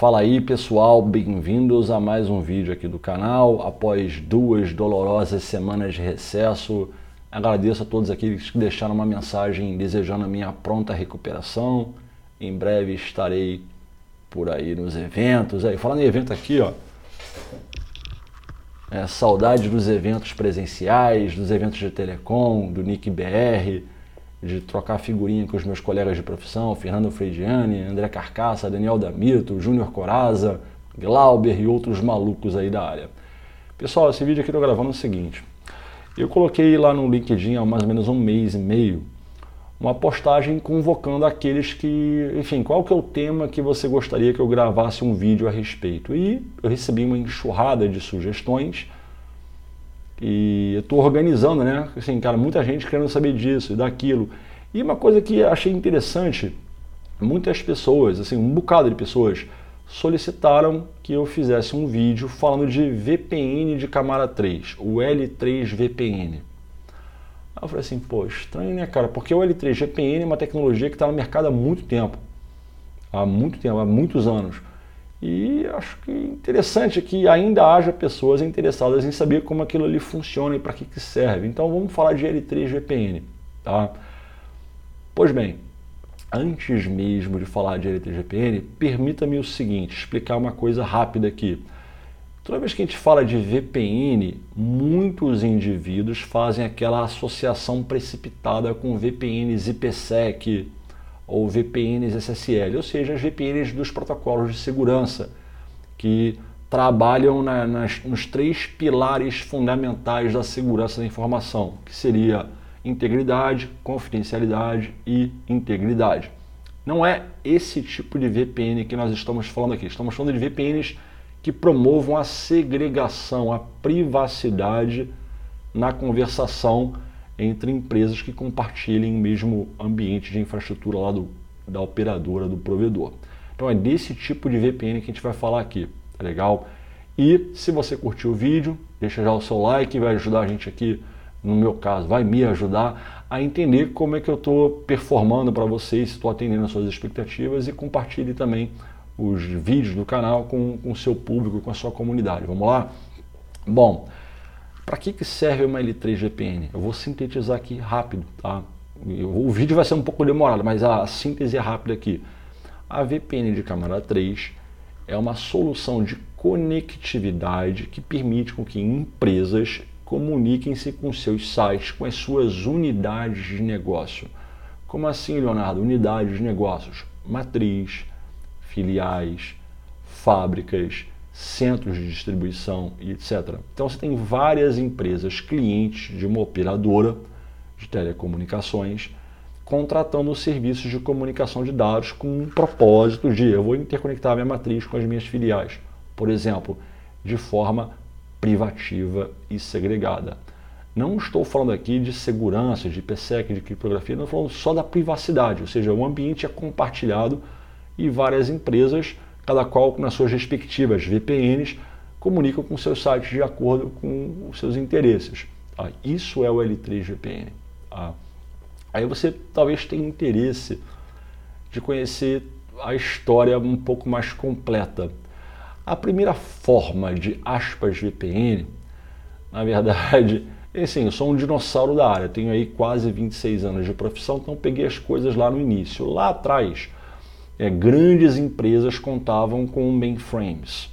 Fala aí pessoal, bem-vindos a mais um vídeo aqui do canal. Após duas dolorosas semanas de recesso, agradeço a todos aqueles que deixaram uma mensagem desejando a minha pronta recuperação. Em breve estarei por aí nos eventos. Aí, falando em evento aqui, ó, é, saudade dos eventos presenciais, dos eventos de telecom, do Nick BR, de trocar figurinha com os meus colegas de profissão, Fernando Frediani, André Carcaça, Daniel Damito, Júnior Coraza, Glauber e outros malucos aí da área. Pessoal, esse vídeo aqui eu tô gravando o seguinte. Eu coloquei lá no LinkedIn há mais ou menos um mês e meio uma postagem convocando aqueles que, enfim, qual que é o tema que você gostaria que eu gravasse um vídeo a respeito. E eu recebi uma enxurrada de sugestões e eu estou organizando, né? Assim, cara, muita gente querendo saber disso e daquilo. E uma coisa que achei interessante, muitas pessoas, assim, um bocado de pessoas solicitaram que eu fizesse um vídeo falando de VPN de camada 3, o L3 VPN. Aí eu falei assim, pô, estranho, né, cara? Porque o L3 VPN é uma tecnologia que está no mercado há muito tempo. Há muito tempo, há muitos anos. E acho que interessante que ainda haja pessoas interessadas em saber como aquilo ali funciona e para que, que serve. Então vamos falar de L3 VPN, tá? Pois bem, antes mesmo de falar de L3 VPN, permita-me o seguinte, explicar uma coisa rápida aqui. Toda vez que a gente fala de VPN, muitos indivíduos fazem aquela associação precipitada com VPNs IPsec ou VPNs SSL, ou seja, as VPNs dos protocolos de segurança, que trabalham na, nas, nos três pilares fundamentais da segurança da informação, que seria integridade, confidencialidade e integridade. Não é esse tipo de VPN que nós estamos falando aqui. Estamos falando de VPNs que promovam a segregação, a privacidade na conversação entre empresas que compartilhem o mesmo ambiente de infraestrutura lá do, da operadora, do provedor. Então é desse tipo de VPN que a gente vai falar aqui, tá legal? E se você curtiu o vídeo, deixa já o seu like, vai ajudar a gente aqui, no meu caso, vai me ajudar a entender como é que eu estou performando para vocês, estou atendendo as suas expectativas e compartilhe também os vídeos do canal com o seu público, com a sua comunidade. Vamos lá? Bom, para que, que serve uma L3 VPN? Eu vou sintetizar aqui rápido, tá? O vídeo vai ser um pouco demorado, mas a síntese é rápida aqui. A VPN de camada 3 é uma solução de conectividade que permite com que empresas comuniquem-se com seus sites, com as suas unidades de negócio. Como assim, Leonardo? Unidades de negócios, matriz, filiais, fábricas, centros de distribuição e etc. Então você tem várias empresas clientes de uma operadora de telecomunicações contratando serviços de comunicação de dados com um propósito de eu vou interconectar minha matriz com as minhas filiais, por exemplo, de forma privativa e segregada. Não estou falando aqui de segurança, de IPsec, de criptografia, não estou falando só da privacidade, ou seja, o ambiente é compartilhado e várias empresas, cada qual nas suas respectivas VPNs, comunicam com seus sites de acordo com os seus interesses. Tá? Isso é o L3 VPN. Tá? Aí você talvez tenha interesse de conhecer a história um pouco mais completa. A primeira forma de aspas VPN, na verdade, assim, eu sou um dinossauro da área, tenho aí quase 26 anos de profissão, então peguei as coisas lá no início. Lá atrás, é, grandes empresas contavam com mainframes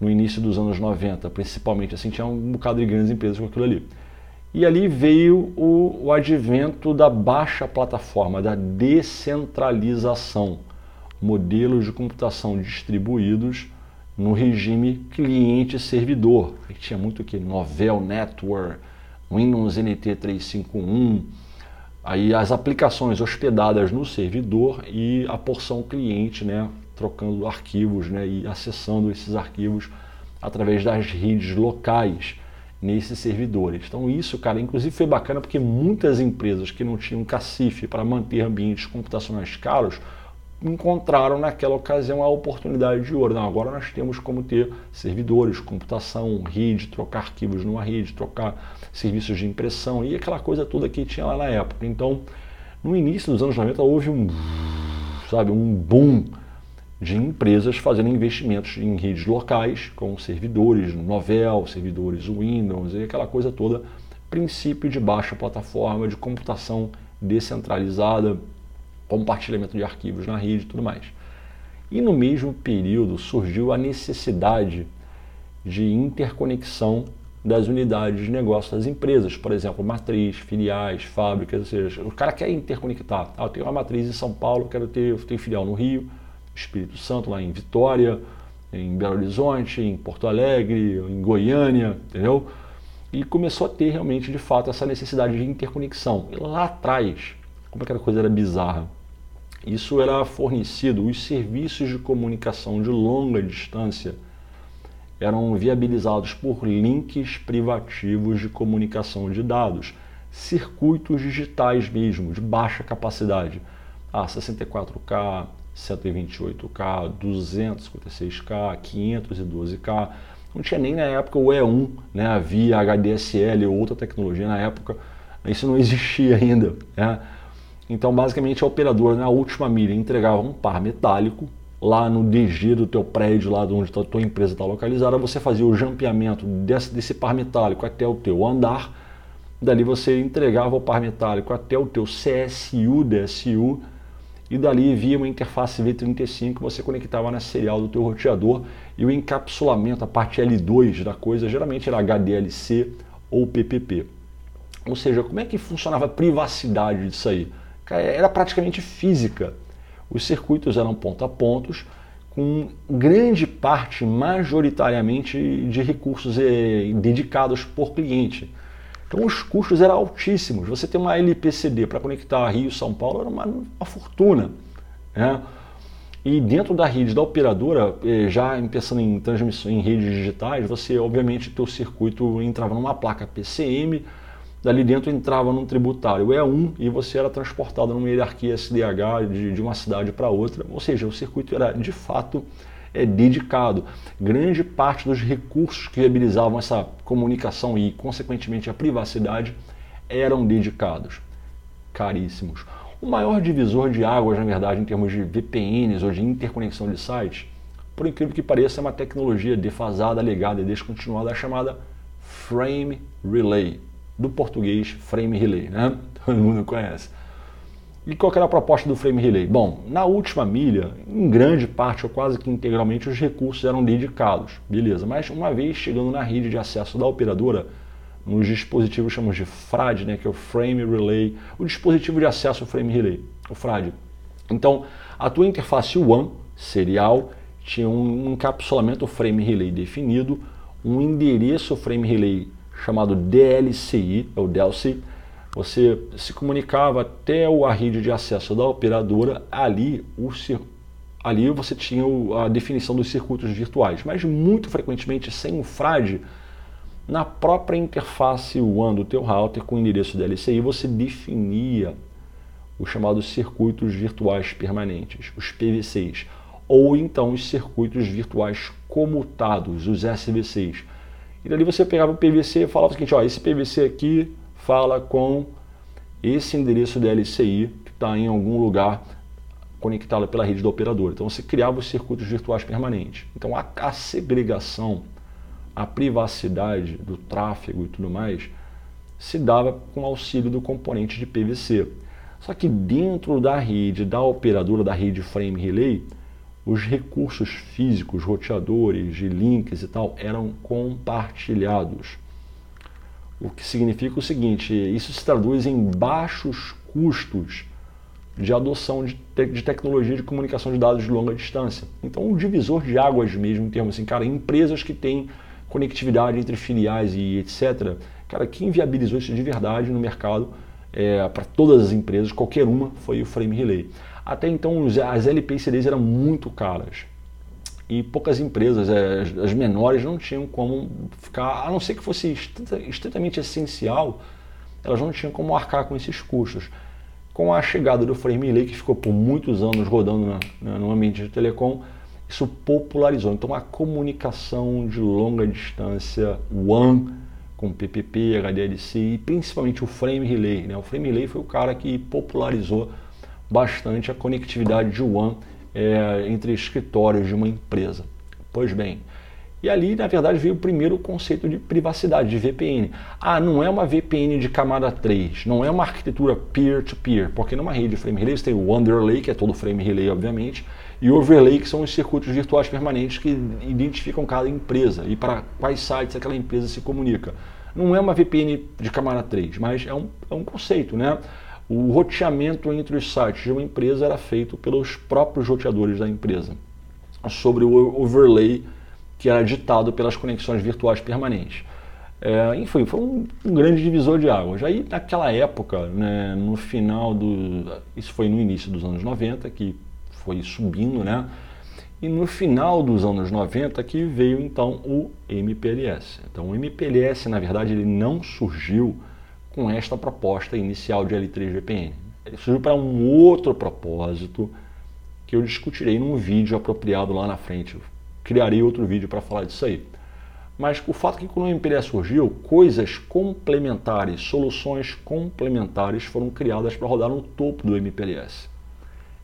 no início dos anos 90, principalmente assim, tinha um bocado de grandes empresas com aquilo ali. E ali veio o, o advento da baixa plataforma, da descentralização, modelos de computação distribuídos no regime cliente-servidor. Tinha muito o que? Novell Network, Windows NT 351, aí as aplicações hospedadas no servidor e a porção cliente, né, trocando arquivos né, e acessando esses arquivos através das redes locais nesses servidores. Então isso, cara, inclusive foi bacana porque muitas empresas que não tinham cacife para manter ambientes computacionais caros encontraram naquela ocasião a oportunidade de ouro. Não, agora nós temos como ter servidores, computação, rede, trocar arquivos numa rede, trocar serviços de impressão e aquela coisa toda que tinha lá na época. Então, no início dos anos 90 houve um, sabe, um boom de empresas fazendo investimentos em redes locais, com servidores Novell, servidores Windows e aquela coisa toda, princípio de baixa plataforma, de computação descentralizada, compartilhamento de arquivos na rede e tudo mais. E no mesmo período surgiu a necessidade de interconexão das unidades de negócio das empresas, por exemplo, matriz, filiais, fábricas, ou seja, o cara quer interconectar. Ah, eu tenho uma matriz em São Paulo, quero ter, ter filial no Rio, Espírito Santo, lá em Vitória, em Belo Horizonte, em Porto Alegre, em Goiânia, entendeu? E começou a ter realmente, de fato, essa necessidade de interconexão. E lá atrás, como aquela coisa era bizarra, isso era fornecido, os serviços de comunicação de longa distância eram viabilizados por links privativos de comunicação de dados, circuitos digitais mesmo, de baixa capacidade. Ah, 64K, 128K, 256K, 512K. Não tinha nem na época o E1, né? havia HDSL ou outra tecnologia na época, isso não existia ainda. Né? Então, basicamente, a operadora, na última milha, entregava um par metálico lá no DG do teu prédio, lá onde a tua empresa está localizada, você fazia o jampeamento desse, desse par metálico até o teu andar, dali você entregava o par metálico até o teu CSU, DSU, e dali via uma interface V35 você conectava na serial do teu roteador e o encapsulamento, a parte L2 da coisa, geralmente era HDLC ou PPP. Ou seja, como é que funcionava a privacidade disso aí? Era praticamente física. Os circuitos eram ponta a pontos, com grande parte, majoritariamente, de recursos eh, dedicados por cliente. Então os custos eram altíssimos. Você ter uma LPCD para conectar Rio e São Paulo era uma, uma fortuna. Né? E dentro da rede da operadora, eh, já pensando em transmissão em redes digitais, você obviamente teu circuito entrava numa placa PCM, dali dentro entrava num tributário E1 e você era transportado numa hierarquia SDH de, de uma cidade para outra, ou seja, o circuito era de fato é, dedicado. Grande parte dos recursos que viabilizavam essa comunicação e, consequentemente, a privacidade eram dedicados. Caríssimos. O maior divisor de águas, na verdade, em termos de VPNs ou de interconexão de sites, por incrível que pareça, é uma tecnologia defasada, legada e descontinuada chamada Frame Relay do português frame relay, né? Todo mundo conhece. E qual era a proposta do frame relay? Bom, na última milha, em grande parte ou quase que integralmente os recursos eram dedicados, beleza. Mas uma vez chegando na rede de acesso da operadora, nos dispositivos chamamos de FRAD, né, que é o Frame Relay, o dispositivo de acesso Frame Relay, o FRAD. Então, a tua interface WAN serial tinha um encapsulamento Frame Relay definido, um endereço Frame Relay chamado DLCI, é o DLC, você se comunicava até a rede de acesso da operadora, ali, o, ali você tinha a definição dos circuitos virtuais, mas muito frequentemente sem o FRAD, na própria interface WAN do teu router com o endereço DLCI, você definia os chamados circuitos virtuais permanentes, os PVCs, ou então os circuitos virtuais comutados, os SVCs e dali você pegava o PVC e falava o seguinte, ó, esse PVC aqui fala com esse endereço DLCI que está em algum lugar conectado pela rede do operador. Então você criava os circuitos virtuais permanentes. Então a, a segregação, a privacidade do tráfego e tudo mais se dava com auxílio do componente de PVC. Só que dentro da rede da operadora da rede Frame Relay, os recursos físicos, roteadores, de links e tal, eram compartilhados. O que significa o seguinte: isso se traduz em baixos custos de adoção de, te de tecnologia de comunicação de dados de longa distância. Então, um divisor de águas mesmo, em termos assim, cara, empresas que têm conectividade entre filiais e etc. Cara, quem viabilizou isso de verdade no mercado é, para todas as empresas, qualquer uma, foi o Frame Relay. Até então as LP CDs eram muito caras e poucas empresas, é, as menores, não tinham como ficar, a não ser que fosse estritamente essencial, elas não tinham como arcar com esses custos. Com a chegada do Frame Relay, que ficou por muitos anos rodando na, na, no ambiente de telecom, isso popularizou. Então a comunicação de longa distância WAN com PPP, HDLC e principalmente o Frame Relay. Né? O Frame Relay foi o cara que popularizou bastante a conectividade de WAN é, entre escritórios de uma empresa. Pois bem, e ali, na verdade, veio o primeiro conceito de privacidade, de VPN. Ah, não é uma VPN de camada 3, não é uma arquitetura peer-to-peer, -peer, porque numa rede de frame relay você tem o underlay, que é todo frame relay, obviamente, e o overlay, que são os circuitos virtuais permanentes que identificam cada empresa e para quais sites aquela empresa se comunica. Não é uma VPN de camada 3, mas é um, é um conceito, né? O roteamento entre os sites de uma empresa era feito pelos próprios roteadores da empresa, sobre o overlay que era ditado pelas conexões virtuais permanentes. É, enfim, foi um, um, grande divisor de águas. Aí, naquela época, né, no final do. Isso foi no início dos anos 90, que foi subindo, né? E no final dos anos 90 que veio então o MPLS. Então o MPLS, na verdade, ele não surgiu com esta proposta inicial de L3 VPN. Ele surgiu para um outro propósito que eu discutirei num vídeo apropriado lá na frente criarei outro vídeo para falar disso aí. Mas o fato é que quando o MPLS surgiu, coisas complementares, soluções complementares foram criadas para rodar no topo do MPLS.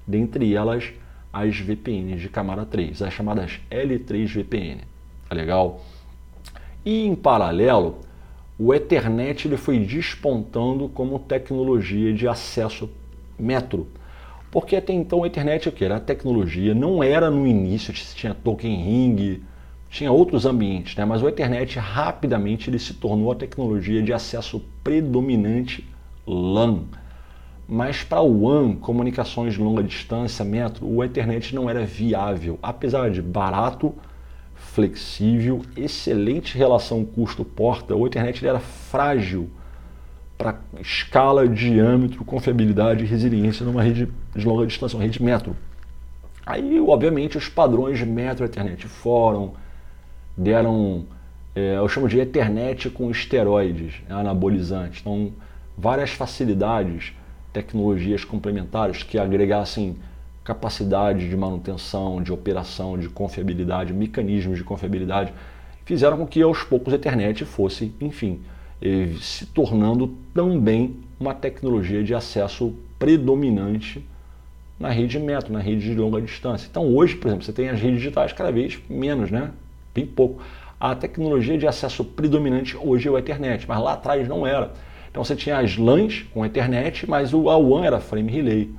Dentre elas, as VPNs de camada 3, as chamadas L3 VPN. Tá legal? E em paralelo, o Ethernet ele foi despontando como tecnologia de acesso metro porque até então a internet o que? Era a tecnologia, não era no início, tinha Token Ring, tinha outros ambientes, né? mas o Ethernet rapidamente ele se tornou a tecnologia de acesso predominante LAN. Mas para o WAN, comunicações de longa distância, metro, o Ethernet não era viável, apesar de barato, flexível, excelente relação custo-porta, o Ethernet era frágil para escala, diâmetro, confiabilidade e resiliência numa rede de longa distância, uma rede metro. Aí, obviamente, os padrões de metro Ethernet foram, deram, é, eu chamo de Ethernet com esteroides anabolizantes. Então, várias facilidades, tecnologias complementares que agregassem capacidade de manutenção, de operação, de confiabilidade, mecanismos de confiabilidade, fizeram com que aos poucos a Ethernet fosse, enfim, se tornando também uma tecnologia de acesso predominante na rede metro, na rede de longa distância. Então hoje, por exemplo, você tem as redes digitais cada vez menos, né? Bem pouco. A tecnologia de acesso predominante hoje é o Ethernet, mas lá atrás não era. Então você tinha as LANs com Ethernet, mas o A1 era frame relay,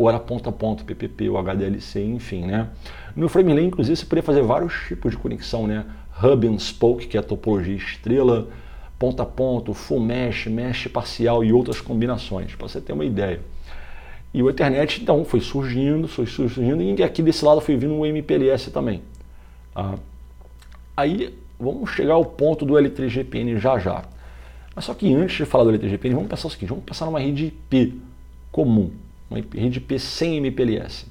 ou era ponta a ponta, PPP, ou HDLC, enfim, né? No frame relay, inclusive, você poderia fazer vários tipos de conexão, né? Hub and spoke, que é a topologia estrela, ponta a ponto, full mesh, mesh parcial e outras combinações, para você ter uma ideia. E o Ethernet, então, foi surgindo, foi surgindo, e aqui desse lado foi vindo o MPLS também. Tá? Aí, vamos chegar ao ponto do L3GPN já já. Mas só que antes de falar do L3GPN, vamos pensar o seguinte, vamos pensar numa rede IP comum, uma rede IP sem MPLS.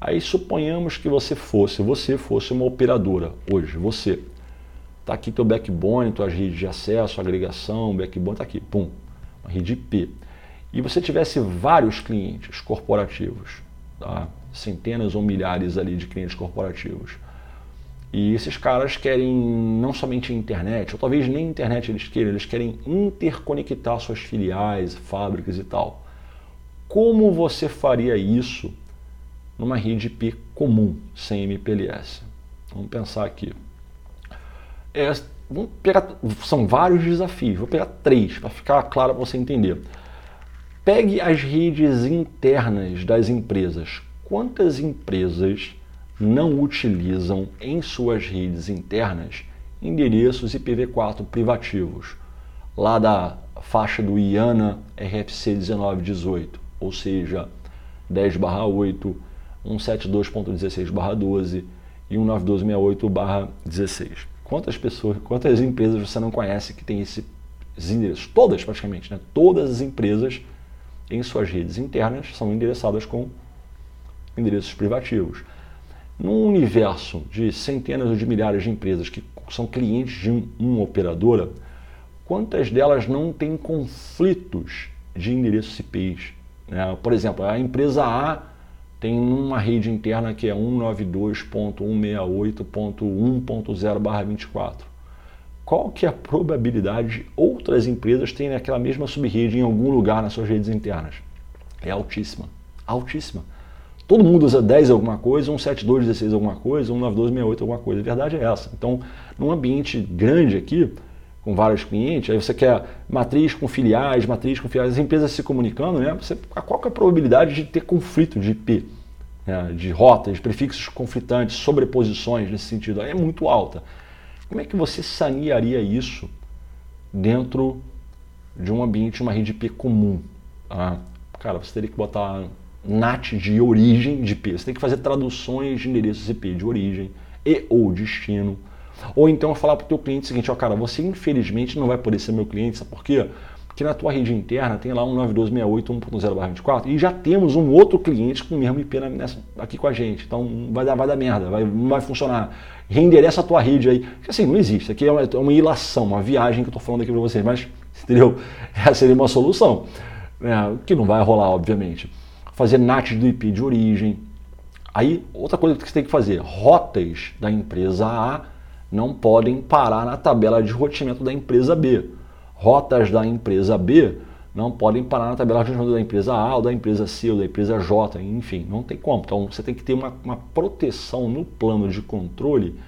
Aí suponhamos que você fosse, você fosse uma operadora hoje, você Está aqui teu backbone, tuas redes de acesso, agregação, backbone, está aqui, pum, uma rede IP. E você tivesse vários clientes corporativos, tá? centenas ou milhares ali de clientes corporativos. E esses caras querem não somente internet, ou talvez nem internet eles queiram, eles querem interconectar suas filiais, fábricas e tal. Como você faria isso numa rede IP comum, sem MPLS? Vamos pensar aqui. É, pegar, são vários desafios, vou pegar três para ficar claro para você entender. Pegue as redes internas das empresas. Quantas empresas não utilizam em suas redes internas endereços IPv4 privativos, lá da faixa do IANA RFC 1918, ou seja, 10/8, 172.16/12 e 19268/16. Quantas pessoas, quantas empresas você não conhece que tem esse, esses endereços? Todas, praticamente, né? Todas as empresas em suas redes internas são endereçadas com endereços privativos. Num universo de centenas ou de milhares de empresas que são clientes de um, uma operadora, quantas delas não têm conflitos de endereços IPs? Né? Por exemplo, a empresa A tem uma rede interna que é 192.168.1.0/24. Qual que é a probabilidade de outras empresas terem aquela mesma subrede em algum lugar nas suas redes internas? É altíssima, altíssima. todo mundo usa 10 alguma coisa, 172, 16 alguma coisa, 192, 68 alguma coisa. A verdade é essa. Então, num ambiente grande aqui, com vários clientes, aí você quer matriz com filiais, matriz com filiais, as empresas se comunicando, né? Você, qual é a probabilidade de ter conflito de IP, né? de rotas, prefixos conflitantes, sobreposições nesse sentido? Aí é muito alta. Como é que você sanearia isso dentro de um ambiente, uma rede IP comum? Ah, cara, você teria que botar NAT de origem de IP. Você tem que fazer traduções de endereços IP de origem e ou destino. Ou então falar para o teu cliente o seguinte, ó cara, você infelizmente não vai poder ser meu cliente, sabe por quê? Porque na tua rede interna tem lá um 9268.1.0/24 e já temos um outro cliente com o mesmo IP nessa, aqui com a gente. Então vai dar, vai dar merda, vai, não vai funcionar. Reendereça a tua rede aí. Porque assim, não existe. Aqui é uma, é uma ilação, uma viagem que eu estou falando aqui para vocês, mas entendeu? Essa seria uma solução. É, que não vai rolar, obviamente fazer NAT do IP de origem. Aí, outra coisa que você tem que fazer, rotas da empresa A não podem parar na tabela de roteamento da empresa B. Rotas da empresa B não podem parar na tabela de roteamento da empresa A, ou da empresa C, ou da empresa J, enfim, não tem como. Então, você tem que ter uma, uma proteção no plano de controle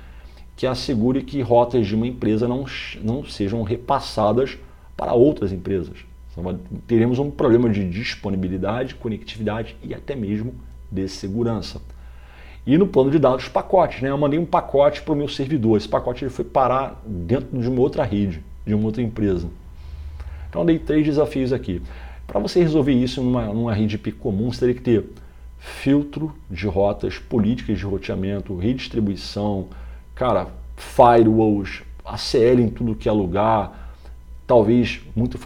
que assegure que rotas de uma empresa não, não sejam repassadas para outras empresas. Então, teremos um problema de disponibilidade, conectividade e até mesmo de segurança. E no plano de dados, pacotes. Né? Eu mandei um pacote para o meu servidor. Esse pacote ele foi parar dentro de uma outra rede, de uma outra empresa. Então eu dei três desafios aqui. Para você resolver isso numa, numa rede IP comum, você teria que ter filtro de rotas, políticas de roteamento, redistribuição, cara, firewalls, ACL em tudo que é lugar, talvez, muito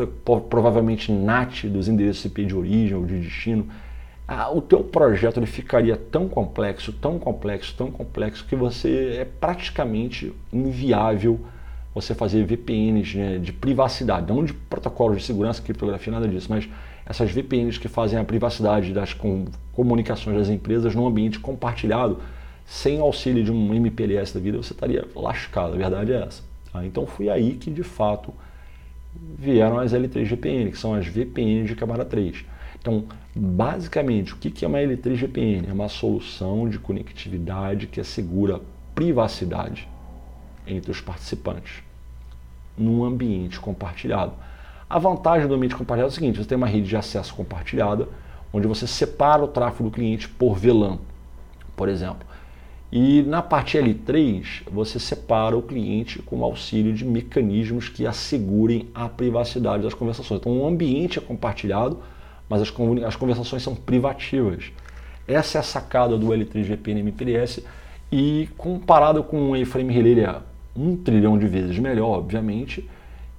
provavelmente, NAT dos endereços IP de origem ou de destino, ah, o teu projeto ele ficaria tão complexo, tão complexo, tão complexo que você é praticamente inviável você fazer VPNs né, de privacidade, não de protocolos de segurança, criptografia, nada disso, mas essas VPNs que fazem a privacidade das com, comunicações das empresas num ambiente compartilhado, sem auxílio de um MPLS da vida, você estaria lascado, a verdade é essa. Tá? Então foi aí que de fato vieram as L3GPN, que são as VPN de camada 3. Então, basicamente, o que é uma L3GPN? É uma solução de conectividade que assegura privacidade entre os participantes num ambiente compartilhado. A vantagem do ambiente compartilhado é o seguinte: você tem uma rede de acesso compartilhada, onde você separa o tráfego do cliente por VLAN, por exemplo. E na parte L3, você separa o cliente com auxílio de mecanismos que assegurem a privacidade das conversações. Então, o ambiente é compartilhado, mas as, as conversações são privativas. Essa é a sacada do L3GP MPLS e comparado com o A-Frame Relay, ele é um trilhão de vezes melhor, obviamente,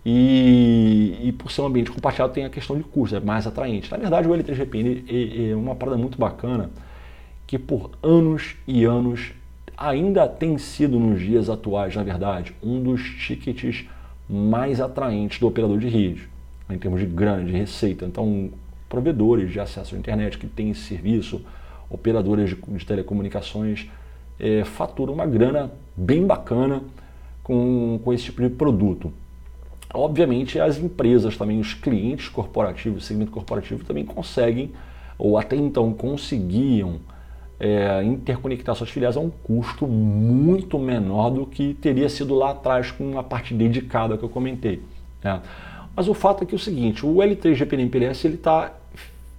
e, e, por ser um ambiente compartilhado tem a questão de custo, é mais atraente. Na verdade, o L3GPN é, é uma parada muito bacana que por anos e anos ainda tem sido nos dias atuais, na verdade, um dos tickets mais atraentes do operador de rede, em termos de grana, de receita. Então, provedores de acesso à internet que têm esse serviço, operadores de, de telecomunicações, é, faturam uma grana bem bacana com, com esse tipo de produto. Obviamente, as empresas também, os clientes corporativos, segmento corporativo, também conseguem, ou até então conseguiam, é, interconectar suas filiais a um custo muito menor do que teria sido lá atrás com a parte dedicada que eu comentei. Né? Mas o fato é que é o seguinte, o L3 GPN MPLS ele está,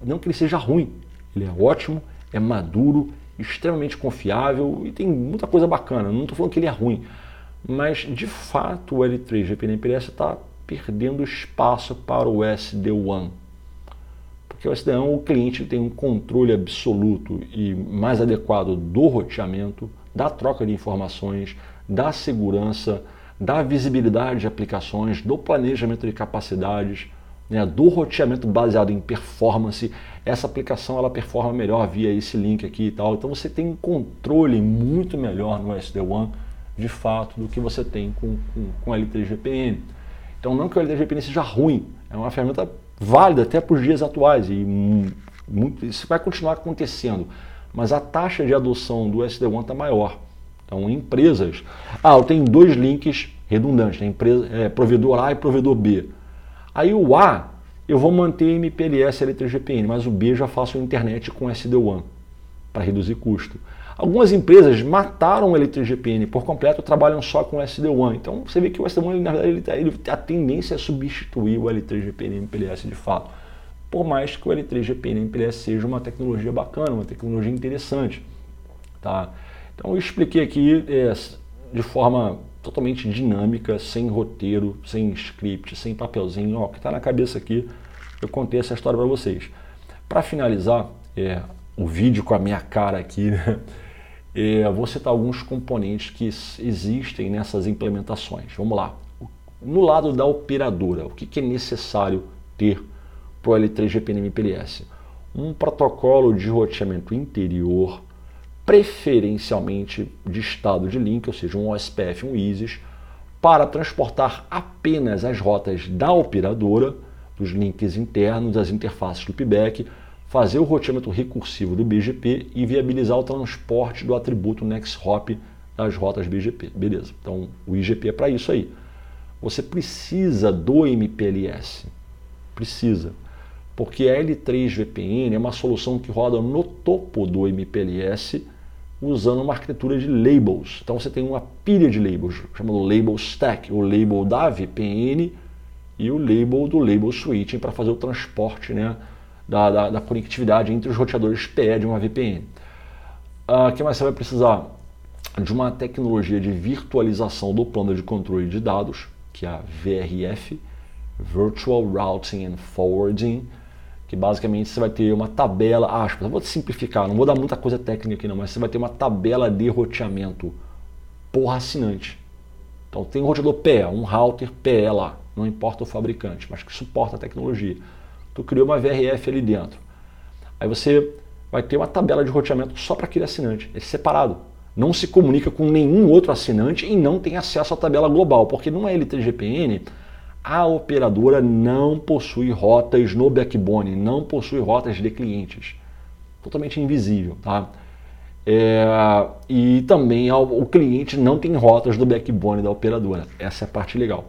não que ele seja ruim, ele é ótimo, é maduro, extremamente confiável e tem muita coisa bacana. Não estou falando que ele é ruim, mas de fato o L3 GPN MPLS está perdendo espaço para o SD-WAN porque o SDN, o cliente tem um controle absoluto e mais adequado do roteamento, da troca de informações, da segurança, da visibilidade de aplicações, do planejamento de capacidades, né, do roteamento baseado em performance. Essa aplicação ela performa melhor via esse link aqui e tal. Então você tem um controle muito melhor no SD-WAN de fato do que você tem com, com, com L3GPN. Então não que o L3GPN seja ruim, é uma ferramenta válida até para os dias atuais e muito, isso vai continuar acontecendo. Mas a taxa de adoção do SD-WAN está maior. Então, empresas. Ah, eu tenho dois links redundantes, né? empresa, é, provedor A e provedor B. Aí o A eu vou manter MPLS L3GPN, mas o B já faço internet com SD-WAN. para reduzir custo. Algumas empresas mataram o LTGPN por completo, trabalham só com SD1. Então você vê que o SD1, na verdade, ele, tá, ele, a tendência é substituir o L3GPN MPLS de fato. Por mais que o L3GPN MPLS seja uma tecnologia bacana, uma tecnologia interessante. Tá? Então eu expliquei aqui é, de forma totalmente dinâmica, sem roteiro, sem script, sem papelzinho, ó, que está na cabeça aqui, eu contei essa história para vocês. Para finalizar é, o vídeo com a minha cara aqui, né, é, vou citar alguns componentes que existem nessas implementações. Vamos lá. No lado da operadora, o que, que é necessário ter para o L3 GPNM PLS? Um protocolo de roteamento interior, preferencialmente de estado de link, ou seja, um OSPF, um ISIS, para transportar apenas as rotas da operadora, dos links internos, das interfaces do fazer o roteamento recursivo do BGP e viabilizar o transporte do atributo NextHop das rotas BGP. Beleza, então o IGP é para isso aí. Você precisa do MPLS, precisa, porque a L3 VPN é uma solução que roda no topo do MPLS usando uma arquitetura de labels. Então você tem uma pilha de labels, chamado label stack, o label da VPN e o label do label switching para fazer o transporte né, da, da, da, conectividade entre os roteadores PE de uma VPN. O uh, que mais você vai precisar? De uma tecnologia de virtualização do plano de controle de dados, que é a VRF, Virtual Routing and Forwarding, que basicamente você vai ter uma tabela, aspas, vou simplificar, não vou dar muita coisa técnica aqui não, mas você vai ter uma tabela de roteamento por assinante. Então tem um roteador PE, um router PE lá, não importa o fabricante, mas que suporta a tecnologia. Tu criou uma VRF ali dentro. Aí você vai ter uma tabela de roteamento só para aquele assinante, é separado. Não se comunica com nenhum outro assinante e não tem acesso à tabela global, porque numa LTGPN a operadora não possui rotas no backbone, não possui rotas de clientes. Totalmente invisível, tá? É, e também o cliente não tem rotas do backbone da operadora. Essa é a parte legal.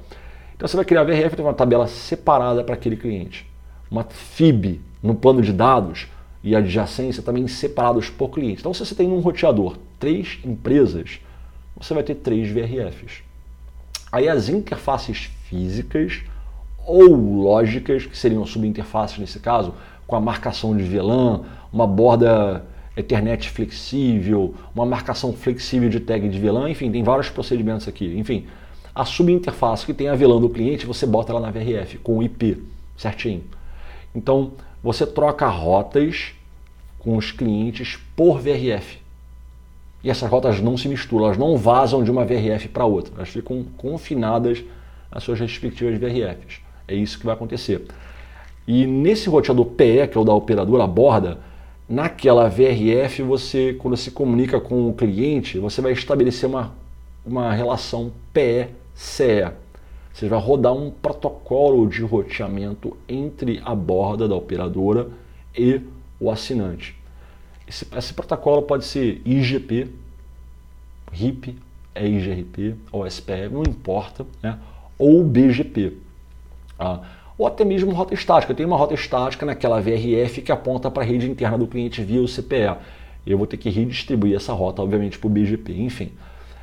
Então você vai criar a VRF, tem uma tabela separada para aquele cliente. Uma FIB no plano de dados e adjacência também separados por cliente. Então se você tem um roteador três empresas, você vai ter três VRFs. Aí as interfaces físicas ou lógicas, que seriam subinterfaces nesse caso, com a marcação de VLAN, uma borda Ethernet flexível, uma marcação flexível de tag de VLAN, enfim, tem vários procedimentos aqui. Enfim, a subinterface que tem a VLAN do cliente, você bota ela na VRF com o IP certinho. Então, você troca rotas com os clientes por VRF. E essas rotas não se misturam, elas não vazam de uma VRF para outra, elas ficam confinadas às suas respectivas VRFs. É isso que vai acontecer. E nesse roteador PE, que é o da operadora borda, naquela VRF, você, quando se comunica com o cliente, você vai estabelecer uma, uma relação PE-CE. Você vai rodar um protocolo de roteamento entre a borda da operadora e o assinante. Esse, esse protocolo pode ser IGP, RIP, EIGRP, OSPF, não importa, né? Ou BGP. Ah, ou até mesmo rota estática. Tem uma rota estática naquela VRF que aponta para a rede interna do cliente via o CPE. Eu vou ter que redistribuir essa rota, obviamente, para o BGP, enfim.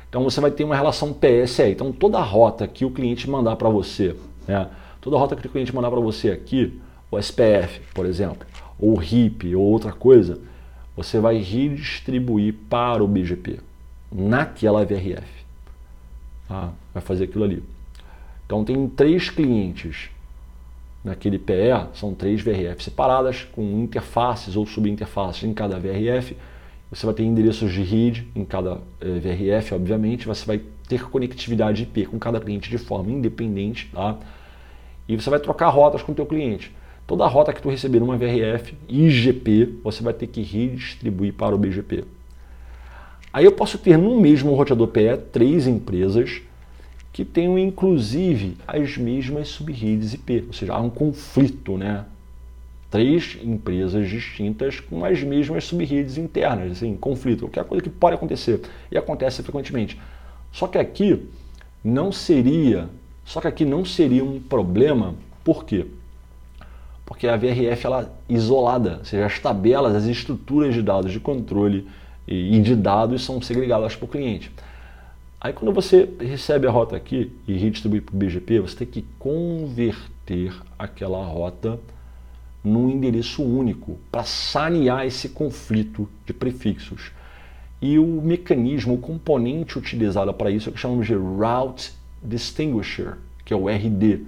Então você vai ter uma relação PSE. Então toda rota que o cliente mandar para você, né? toda rota que o cliente mandar para você aqui, o SPF, por exemplo, ou RIP ou outra coisa, você vai redistribuir para o BGP naquela VRF. Tá? Vai fazer aquilo ali. Então tem três clientes naquele PE, são três VRF separadas, com interfaces ou subinterfaces em cada VRF. Você vai ter endereços de RID em cada eh, VRF, obviamente. Você vai ter conectividade IP com cada cliente de forma independente. Tá? E você vai trocar rotas com o teu cliente. Toda rota que tu receber numa VRF IGP, você vai ter que redistribuir para o BGP. Aí eu posso ter no mesmo roteador PE três empresas que tenham inclusive as mesmas subredes IP, ou seja, há um conflito, né? Três empresas distintas com as mesmas subredes internas, assim, conflito, que é coisa que pode acontecer e acontece frequentemente. Só que aqui não seria, só que aqui não seria um problema, por quê? porque a VRF ela é isolada, ou seja, as tabelas, as estruturas de dados de controle e de dados são segregadas para o cliente. Aí quando você recebe a rota aqui e redistribui para o BGP, você tem que converter aquela rota num endereço único para sanear esse conflito de prefixos. E o mecanismo, o componente utilizado para isso é o que chamamos de Route Distinguisher, que é o RD,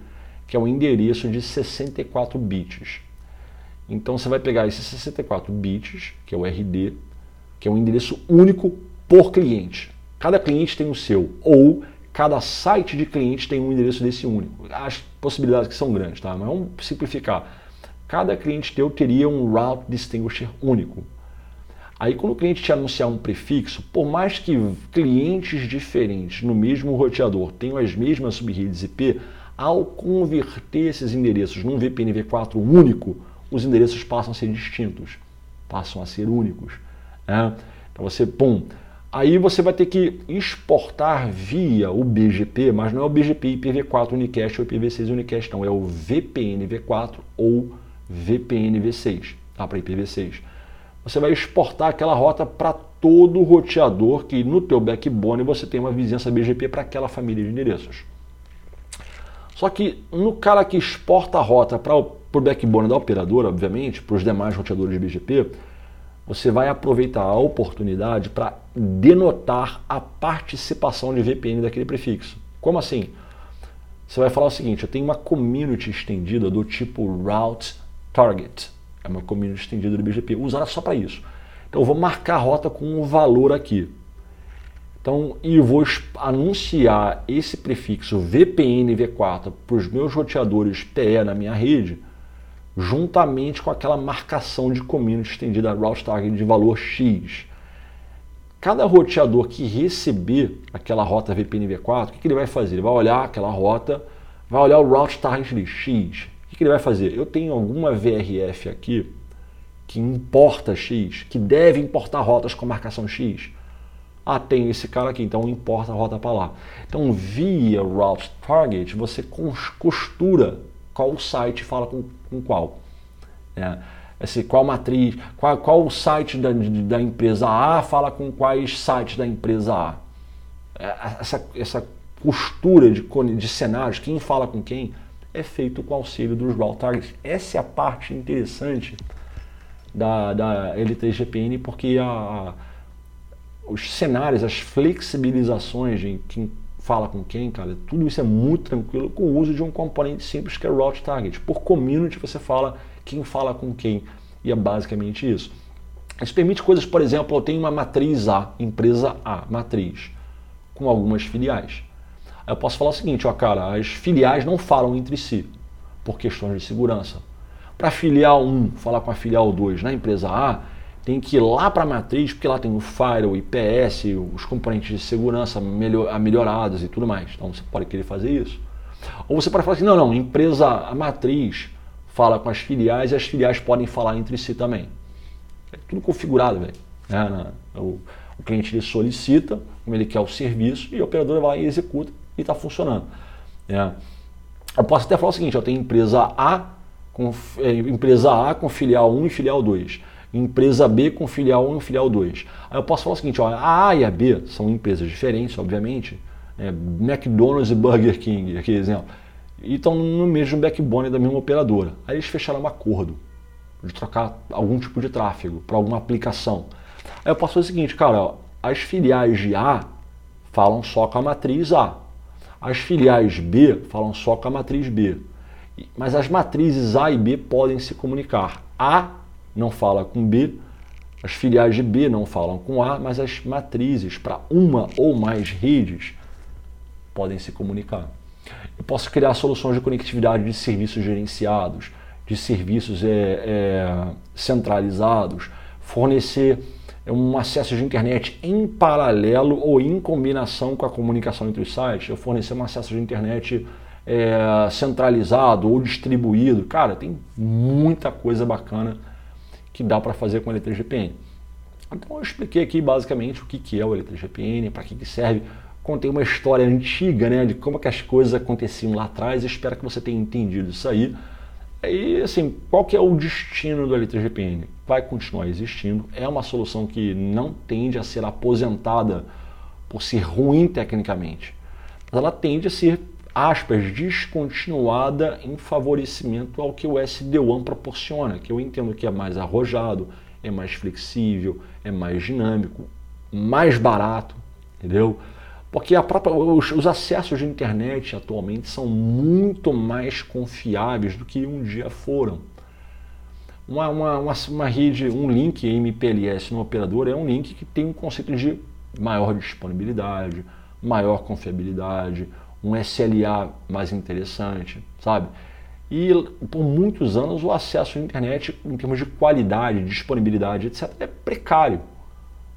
que é o endereço de 64 bits. Então você vai pegar esses 64 bits, que é o RD, que é um endereço único por cliente. Cada cliente tem o seu, ou cada site de cliente tem um endereço desse único. As possibilidades que são grandes, tá? Mas vamos simplificar. Cada cliente teu teria um route distinguisher único. Aí quando o cliente te anunciar um prefixo, por mais que clientes diferentes no mesmo roteador tenham as mesmas subredes IP, ao converter esses endereços num VPN v4 único, os endereços passam a ser distintos, passam a ser únicos. Né? Então você, pum, aí você vai ter que exportar via o BGP, mas não é o BGP IPv4 Unicast ou IPv6 Unicast, não, é o VPN v4 ou VPN v6, tá? para IPv6 você vai exportar aquela rota para todo roteador que no teu backbone você tem uma vizinhança BGP para aquela família de endereços. Só que no cara que exporta a rota para o backbone da operadora, obviamente, para os demais roteadores de BGP, você vai aproveitar a oportunidade para denotar a participação de VPN daquele prefixo. Como assim? Você vai falar o seguinte: eu tenho uma community estendida do tipo route target. É uma community estendida do BGP, usada só para isso. Então eu vou marcar a rota com um valor aqui. Então, e vou anunciar esse prefixo VPN V4 para os meus roteadores PE na minha rede, juntamente com aquela marcação de community estendida route target de valor X. Cada roteador que receber aquela rota VPN V4, o que, ele vai fazer? Ele vai olhar aquela rota, vai olhar o route target de X, que, que ele vai fazer? Eu tenho alguma VRF aqui que importa X, que deve importar rotas com marcação X. Ah, tem esse cara aqui, então importa a rota para lá. Então, via Route Target, você costura qual site fala com, com qual. É, esse, qual matriz, qual, qual site da, da empresa A fala com quais sites da empresa A. É, essa, essa costura de, de cenários, quem fala com quem, é feito com auxílio dos raw targets. Essa é a parte interessante da, da L3GPN, porque a, os cenários, as flexibilizações de quem fala com quem, cara, tudo isso é muito tranquilo com o uso de um componente simples que é o route target. Por community você fala quem fala com quem, e é basicamente isso. Isso permite coisas, por exemplo, eu tenho uma matriz A, empresa A, matriz, com algumas filiais eu posso falar o seguinte, ó, cara, as filiais não falam entre si por questões de segurança. Para a filial 1 falar com a filial 2 na empresa A, tem que ir lá para a matriz, porque lá tem o firewall, o IPS, os componentes de segurança melhor, melhorados e tudo mais. Então você pode querer fazer isso. Ou você pode falar assim, não, não, empresa, a matriz fala com as filiais e as filiais podem falar entre si também. É tudo configurado, velho. É, o, o cliente ele solicita, como ele quer o serviço, e a operadora vai lá e executa e está funcionando. É. Eu posso até falar o seguinte, eu tenho empresa A com, é, empresa A com filial 1 e filial 2. Empresa B com filial 1 e filial 2. Aí eu posso falar o seguinte, ó, a A e a B são empresas diferentes, obviamente. É, McDonald's e Burger King, aquele exemplo. E estão no mesmo backbone da mesma operadora. Aí eles fecharam um acordo de trocar algum tipo de tráfego para alguma aplicação. Aí eu fazer o seguinte, cara, ó, as filiais de A falam só com a matriz A. As filiais B falam só com a matriz B. Mas as matrizes A e B podem se comunicar. A não fala com B, as filiais de B não falam com A, mas as matrizes para uma ou mais redes podem se comunicar. Eu posso criar soluções de conectividade de serviços gerenciados, de serviços é, é, centralizados, fornecer é um acesso de internet em paralelo ou em combinação com a comunicação entre os sites, eu fornecer um acesso de internet é, centralizado ou distribuído. Cara, tem muita coisa bacana que dá para fazer com o L3GPN. Então eu expliquei aqui basicamente o que, é o L3GPN, para que, que serve. Contei uma história antiga né, de como que as coisas aconteciam lá atrás. Espero que você tenha entendido isso aí. E assim, qual que é o destino do L3GPN? Vai continuar existindo, é uma solução que não tende a ser aposentada por ser ruim tecnicamente, mas ela tende a ser, aspas, descontinuada em favorecimento ao que o SD-WAN proporciona, que eu entendo que é mais arrojado, é mais flexível, é mais dinâmico, mais barato, entendeu? Porque própria, os, os, acessos de internet atualmente são muito mais confiáveis do que um dia foram. Uma, uma, uma, uma rede, um link MPLS no operador é um link que tem um conceito de maior disponibilidade, maior confiabilidade, um SLA mais interessante, sabe? E por muitos anos o acesso à internet, em termos de qualidade, disponibilidade, etc., é precário.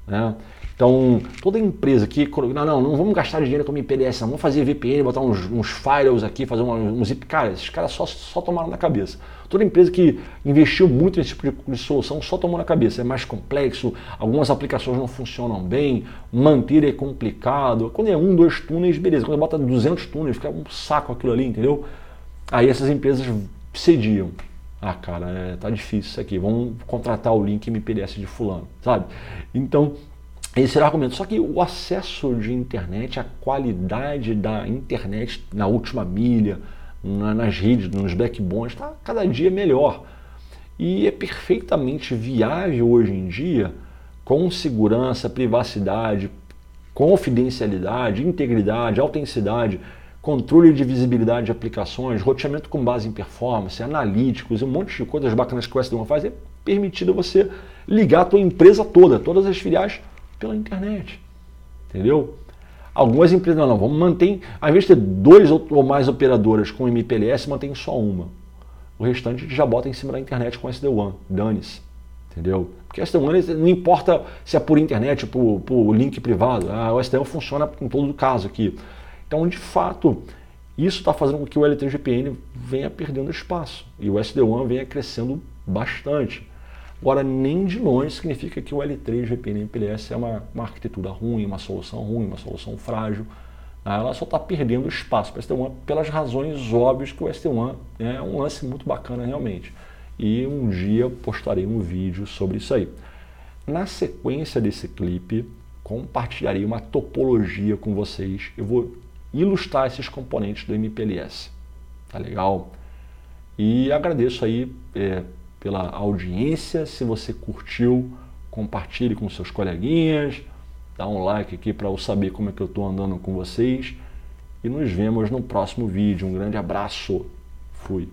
Né? Então, toda empresa que. Não, não, não vamos gastar dinheiro com IPDS, não. Vamos fazer VPN, botar uns, uns firewalls aqui, fazer um zip. Cara, esses caras só, só tomaram na cabeça. Toda empresa que investiu muito nesse tipo de, de solução só tomou na cabeça. É mais complexo, algumas aplicações não funcionam bem, manter é complicado. Quando é um, dois túneis, beleza. Quando bota 200 túneis, fica um saco aquilo ali, entendeu? Aí essas empresas cediam. Ah, cara, é, tá difícil isso aqui. Vamos contratar o link MPDS de fulano, sabe? Então, esse era o argumento. Só que o acesso de internet, a qualidade da internet na última milha, nas redes, nos backbones, está cada dia melhor. E é perfeitamente viável hoje em dia, com segurança, privacidade, confidencialidade, integridade, autenticidade, controle de visibilidade de aplicações, roteamento com base em performance, analíticos um monte de coisas bacanas que o SD1 faz, é permitido você ligar a tua empresa toda, todas as filiais pela internet. Entendeu? Algumas empresas, não, não, vamos manter, ao invés de ter dois ou mais operadoras com MPLS, mantém só uma. O restante já bota em cima da internet com SD-WAN, dane-se. Entendeu? Porque SD-WAN não importa se é por internet ou por, por link privado, ah, o SD-WAN funciona em todo caso aqui. Então, de fato, isso está fazendo com que o LTGPN venha perdendo espaço e o SD-WAN venha crescendo bastante. Agora, nem de longe significa que o L3 VPN MPLS é uma, uma arquitetura ruim, uma solução ruim, uma solução frágil. Ah, ela só está perdendo espaço para o ST1 pelas razões óbvias que o ST1 é um lance muito bacana realmente. E um dia postarei um vídeo sobre isso aí. Na sequência desse clipe, compartilharei uma topologia com vocês. Eu vou ilustrar esses componentes do MPLS. Tá legal? E agradeço aí é, pela audiência. Se você curtiu, compartilhe com seus coleguinhas, dá um like aqui para eu saber como é que eu estou andando com vocês. E nos vemos no próximo vídeo. Um grande abraço. Fui.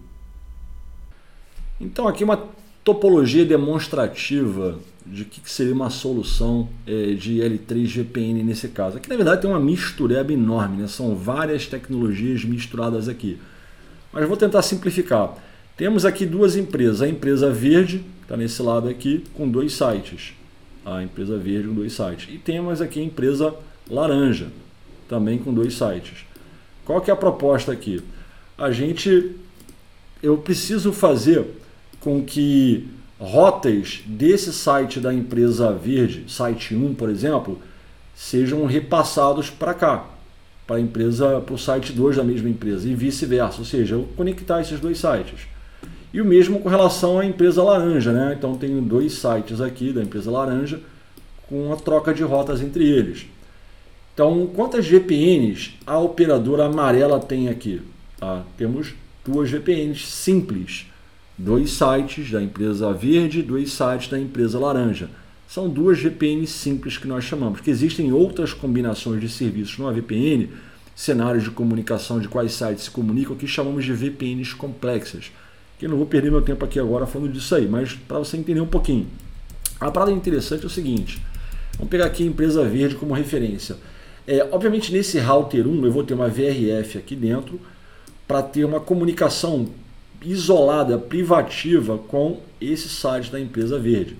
Então aqui uma topologia demonstrativa de que seria uma solução é, de L3 GPN nesse caso. Aqui na verdade tem uma mistureba enorme, né? são várias tecnologias misturadas aqui. Mas vou tentar simplificar. Temos aqui duas empresas. A empresa verde, está nesse lado aqui, com dois sites. A empresa verde com dois sites. E temos aqui a empresa laranja, também com dois sites. Qual que é a proposta aqui? A gente, eu preciso fazer com que rotas desse site da empresa verde, site 1, por exemplo, sejam repassados para cá, para a empresa, para o site 2 da mesma empresa e vice-versa, ou seja, eu conectar esses dois sites. E o mesmo com relação à empresa laranja, né? Então tenho dois sites aqui da empresa laranja com a troca de rotas entre eles. Então, quantas VPNs a operadora amarela tem aqui? Tá? Temos duas VPNs simples. Dois sites da empresa verde, dois sites da empresa laranja. São duas VPNs simples que nós chamamos, porque existem outras combinações de serviços numa VPN, cenários de comunicação de quais sites se comunicam, que chamamos de VPNs complexas que não vou perder meu tempo aqui agora falando disso aí, mas para você entender um pouquinho. A parada interessante é o seguinte, vamos pegar aqui a empresa verde como referência. É, obviamente nesse router 1 eu vou ter uma VRF aqui dentro para ter uma comunicação isolada, privativa com esse site da empresa verde.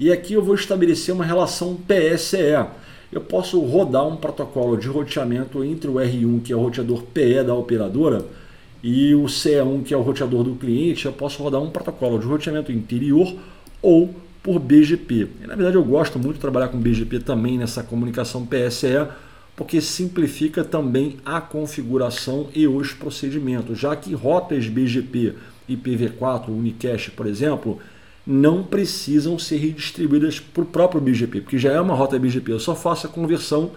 E aqui eu vou estabelecer uma relação PSE. Eu posso rodar um protocolo de roteamento entre o R1, que é o roteador PE da operadora, e o CE1, que é o roteador do cliente, eu posso rodar um protocolo de roteamento interior ou por BGP. E, na verdade, eu gosto muito de trabalhar com BGP também nessa comunicação PSE, porque simplifica também a configuração e os procedimentos, já que rotas BGP IPv4, Unicast, por exemplo, não precisam ser redistribuídas para o próprio BGP, porque já é uma rota BGP. Eu só faço a conversão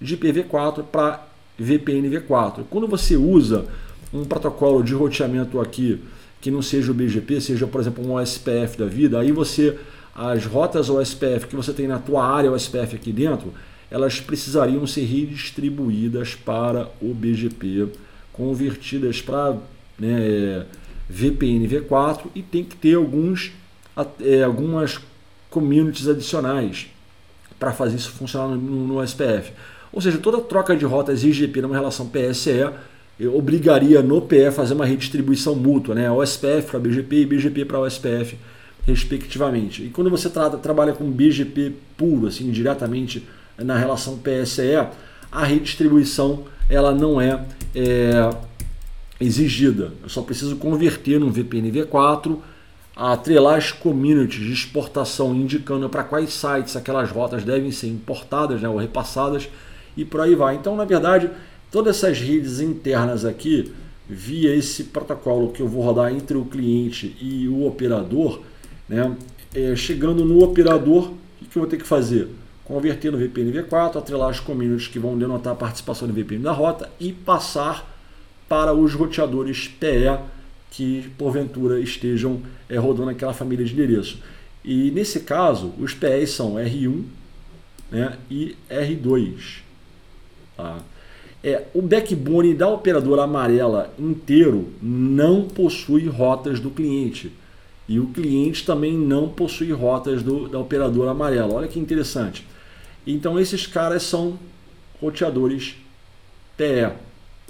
de IPv4 para VPN V4. Quando você usa um protocolo de roteamento aqui que não seja o BGP, seja, por exemplo, um OSPF da vida, aí você as rotas OSPF que você tem na tua área OSPF aqui dentro, elas precisariam ser redistribuídas para o BGP, convertidas para né, VPN V4 e tem que ter alguns, é, algumas communities adicionais para fazer isso funcionar no, no SPF. Ou seja, toda troca de rotas IGP numa relação PSE obrigaria no PE fazer uma redistribuição mútua, né? OSPF para BGP e BGP para OSPF, respectivamente. E quando você tra trabalha com BGP puro, assim, diretamente na relação PSE, a redistribuição ela não é, é exigida. Eu só preciso converter no VPN V4, atrelar as communities de exportação indicando para quais sites aquelas rotas devem ser importadas né, ou repassadas e por aí vai. Então, na verdade, todas essas redes internas aqui, via esse protocolo que eu vou rodar entre o cliente e o operador, né, é, chegando no operador, o que eu vou ter que fazer? Converter no VPN V4, atrelar as communities que vão denotar a participação no VPN da rota e passar para os roteadores PE que porventura estejam é, rodando aquela família de endereço. E nesse caso, os PEs são R1 né, e R2. Tá? É, o backbone da operadora amarela inteiro não possui rotas do cliente. E o cliente também não possui rotas do, da operadora amarela. Olha que interessante. Então esses caras são roteadores PE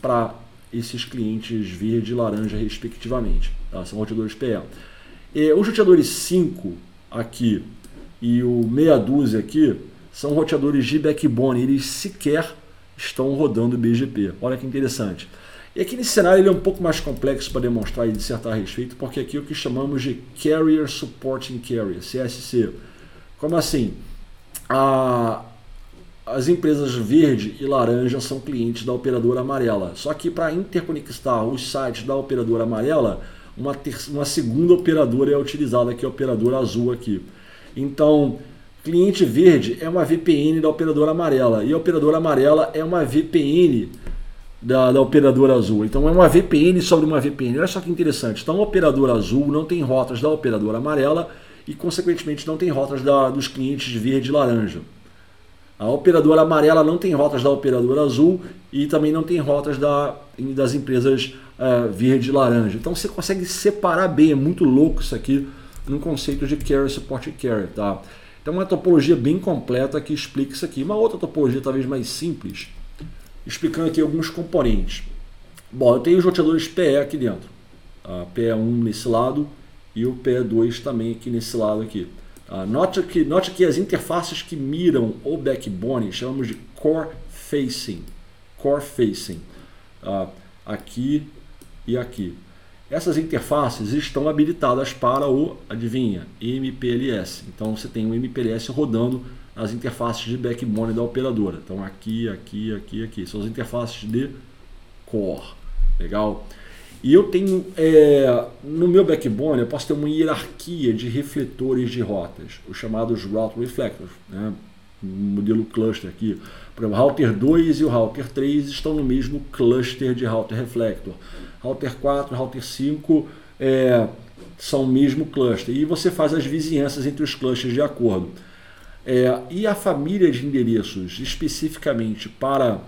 para esses clientes verde e laranja, respectivamente. Tá? São roteadores PE. Os roteadores 5 aqui e o meia dúzia aqui são roteadores de backbone. Eles sequer estão rodando BGP. Olha que interessante. E aqui nesse cenário ele é um pouco mais complexo para demonstrar e dissertar a respeito, porque aqui é o que chamamos de Carrier Supporting Carrier, CSC. Como assim? A, as empresas verde e laranja são clientes da operadora amarela. Só que para interconectar os sites da operadora amarela, uma, uma segunda operadora é utilizada, que é a operadora azul aqui. Então, cliente verde é uma VPN da operadora amarela e a operadora amarela é uma VPN da, da operadora azul. Então é uma VPN sobre uma VPN. Olha só que interessante. Então a operadora azul não tem rotas da operadora amarela e, consequentemente, não tem rotas da, dos clientes verde e laranja. A operadora amarela não tem rotas da operadora azul e também não tem rotas da, das empresas uh, verde e laranja. Então você consegue separar bem, é muito louco isso aqui no conceito de Carrier Support Carrier. Tá? Então uma topologia bem completa que explica isso aqui. Uma outra topologia talvez mais simples, explicando aqui alguns componentes. Bom, eu tenho os roteadores PE aqui dentro. A PE1 nesse lado e o PE2 também aqui nesse lado aqui. Uh, note, que, note que as interfaces que miram o backbone chamamos de core facing. Core facing. Uh, aqui e aqui. Essas interfaces estão habilitadas para o, adivinha, MPLS. Então você tem o MPLS rodando as interfaces de backbone da operadora. Então aqui, aqui, aqui, aqui. São as interfaces de core. Legal? E eu tenho, é, no meu backbone, eu posso ter uma hierarquia de refletores de rotas, os chamados route reflectors, né? modelo cluster aqui. Por exemplo, o router 2 e o router 3 estão no mesmo cluster de router reflector. Router 4 e router 5 é, são o mesmo cluster. E você faz as vizinhanças entre os clusters de acordo. É, e a família de endereços, especificamente para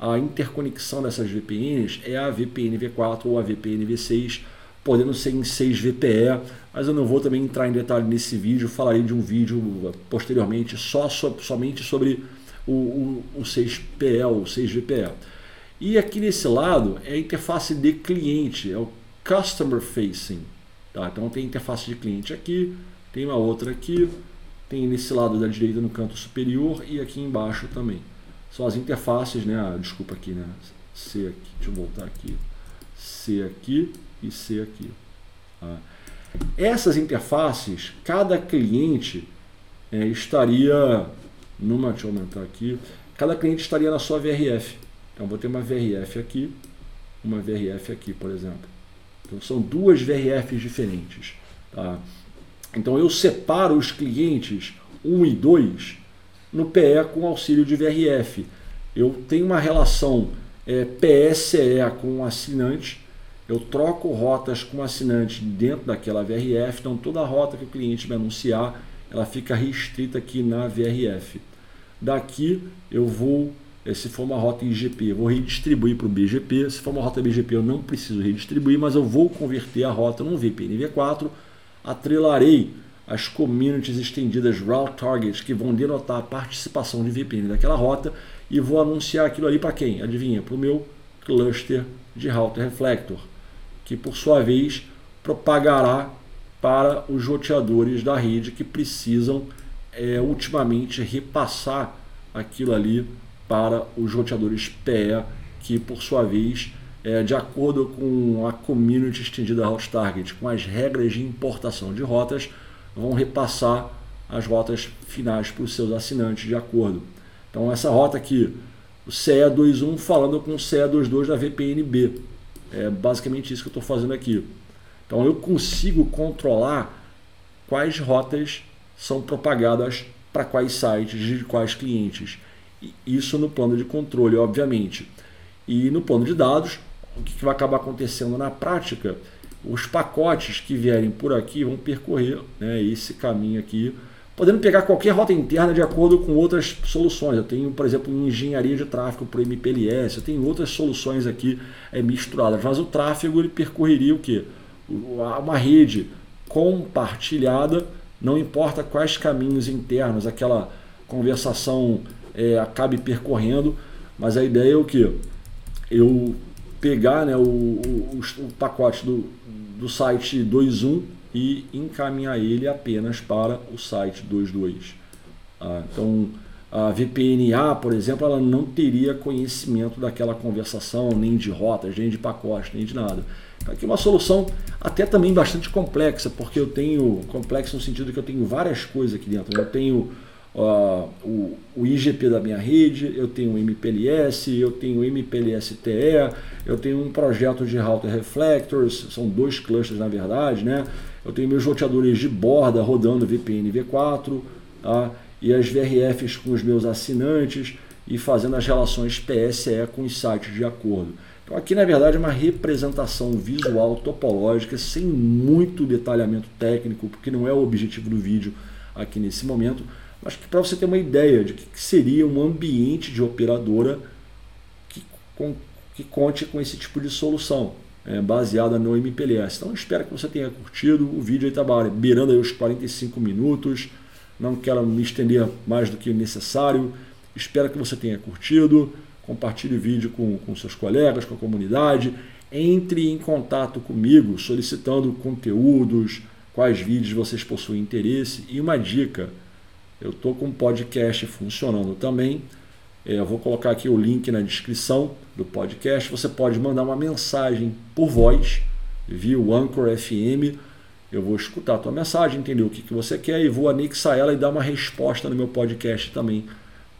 a interconexão dessas VPNs é a VPN V4 ou a VPN V6, podendo ser em 6 VPE, mas eu não vou também entrar em detalhe nesse vídeo, falarei de um vídeo posteriormente só somente sobre o, o, o 6PE ou 6 VPE. E aqui nesse lado é a interface de cliente, é o Customer Facing. Tá? Então tem interface de cliente aqui, tem uma outra aqui, tem nesse lado da direita no canto superior e aqui embaixo também são as interfaces, né? Ah, desculpa aqui, né? C aqui, deixa eu voltar aqui. C aqui e C aqui. Tá? Essas interfaces, cada cliente é, estaria numa, deixa eu aumentar aqui, cada cliente estaria na sua VRF. Então vou ter uma VRF aqui, uma VRF aqui, por exemplo. Então são duas VRFs diferentes. Tá? Então eu separo os clientes 1 e 2 no PE com auxílio de VRF. Eu tenho uma relação é, PSE com o assinante, eu troco rotas com o assinante dentro daquela VRF, então toda rota que o cliente me anunciar, ela fica restrita aqui na VRF. Daqui eu vou, se for uma rota IGP, eu vou redistribuir para o BGP. Se for uma rota BGP, eu não preciso redistribuir, mas eu vou converter a rota num VPN V4, atrelarei as communities estendidas Route Targets, que vão denotar a participação de VPN daquela rota, e vou anunciar aquilo ali para quem? Adivinha? Para o meu cluster de Router Reflector, que por sua vez propagará para os roteadores da rede que precisam é, ultimamente repassar aquilo ali para os roteadores PE, que por sua vez, é, de acordo com a community estendida House Target, com as regras de importação de rotas, vão repassar as rotas finais para os seus assinantes de acordo. Então essa rota aqui, o CE21 falando com o CE22 da VPNB. É basicamente isso que eu estou fazendo aqui. Então eu consigo controlar quais rotas são propagadas para quais sites, de quais clientes. Isso no plano de controle, obviamente. E no plano de dados, o que vai acabar acontecendo na prática? Os pacotes que vierem por aqui vão percorrer né, esse caminho aqui, podendo pegar qualquer rota interna de acordo com outras soluções. Eu tenho, por exemplo, engenharia de tráfego para MPLS, eu tenho outras soluções aqui é, misturadas, mas o tráfego ele percorreria o quê? Uma rede compartilhada não importa quais caminhos internos aquela conversação é, acabe percorrendo, mas a ideia é o que? Eu pegar né, o, o, o pacote do, do site 2.1 e encaminhar ele apenas para o site 2.2. Ah, então, a VPNA, por exemplo, ela não teria conhecimento daquela conversação, nem de rotas, nem de pacotes, nem de nada. Aqui uma solução até também bastante complexa, porque eu tenho complexo no sentido que eu tenho várias coisas aqui dentro. Eu tenho uh, o, o, IGP da minha rede, eu tenho o MPLS, eu tenho o MPLS-TE, eu tenho um projeto de router reflectors, são dois clusters na verdade, né? Eu tenho meus roteadores de borda rodando VPN V4, tá? e as VRFs com os meus assinantes e fazendo as relações PSE com os sites de acordo. Então aqui na verdade é uma representação visual topológica sem muito detalhamento técnico, porque não é o objetivo do vídeo aqui nesse momento, mas para você ter uma ideia de que seria um ambiente de operadora que, com, que conte com esse tipo de solução, é, baseada no MPLS. Então espero que você tenha curtido, o vídeo está beirando aí os 45 minutos, não quero me estender mais do que necessário, espero que você tenha curtido, compartilhe o vídeo com, com seus colegas, com a comunidade, entre em contato comigo solicitando conteúdos, quais vídeos vocês possuem interesse. E uma dica, eu estou com um podcast funcionando também. É, eu vou colocar aqui o link na descrição do podcast. Você pode mandar uma mensagem por voz via o Anchor FM. Eu vou escutar a tua mensagem, entender o que, que você quer e vou anexar ela e dar uma resposta no meu podcast também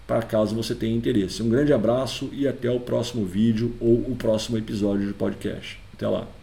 para caso você tenha interesse. Um grande abraço e até o próximo vídeo ou o próximo episódio de podcast. Até lá.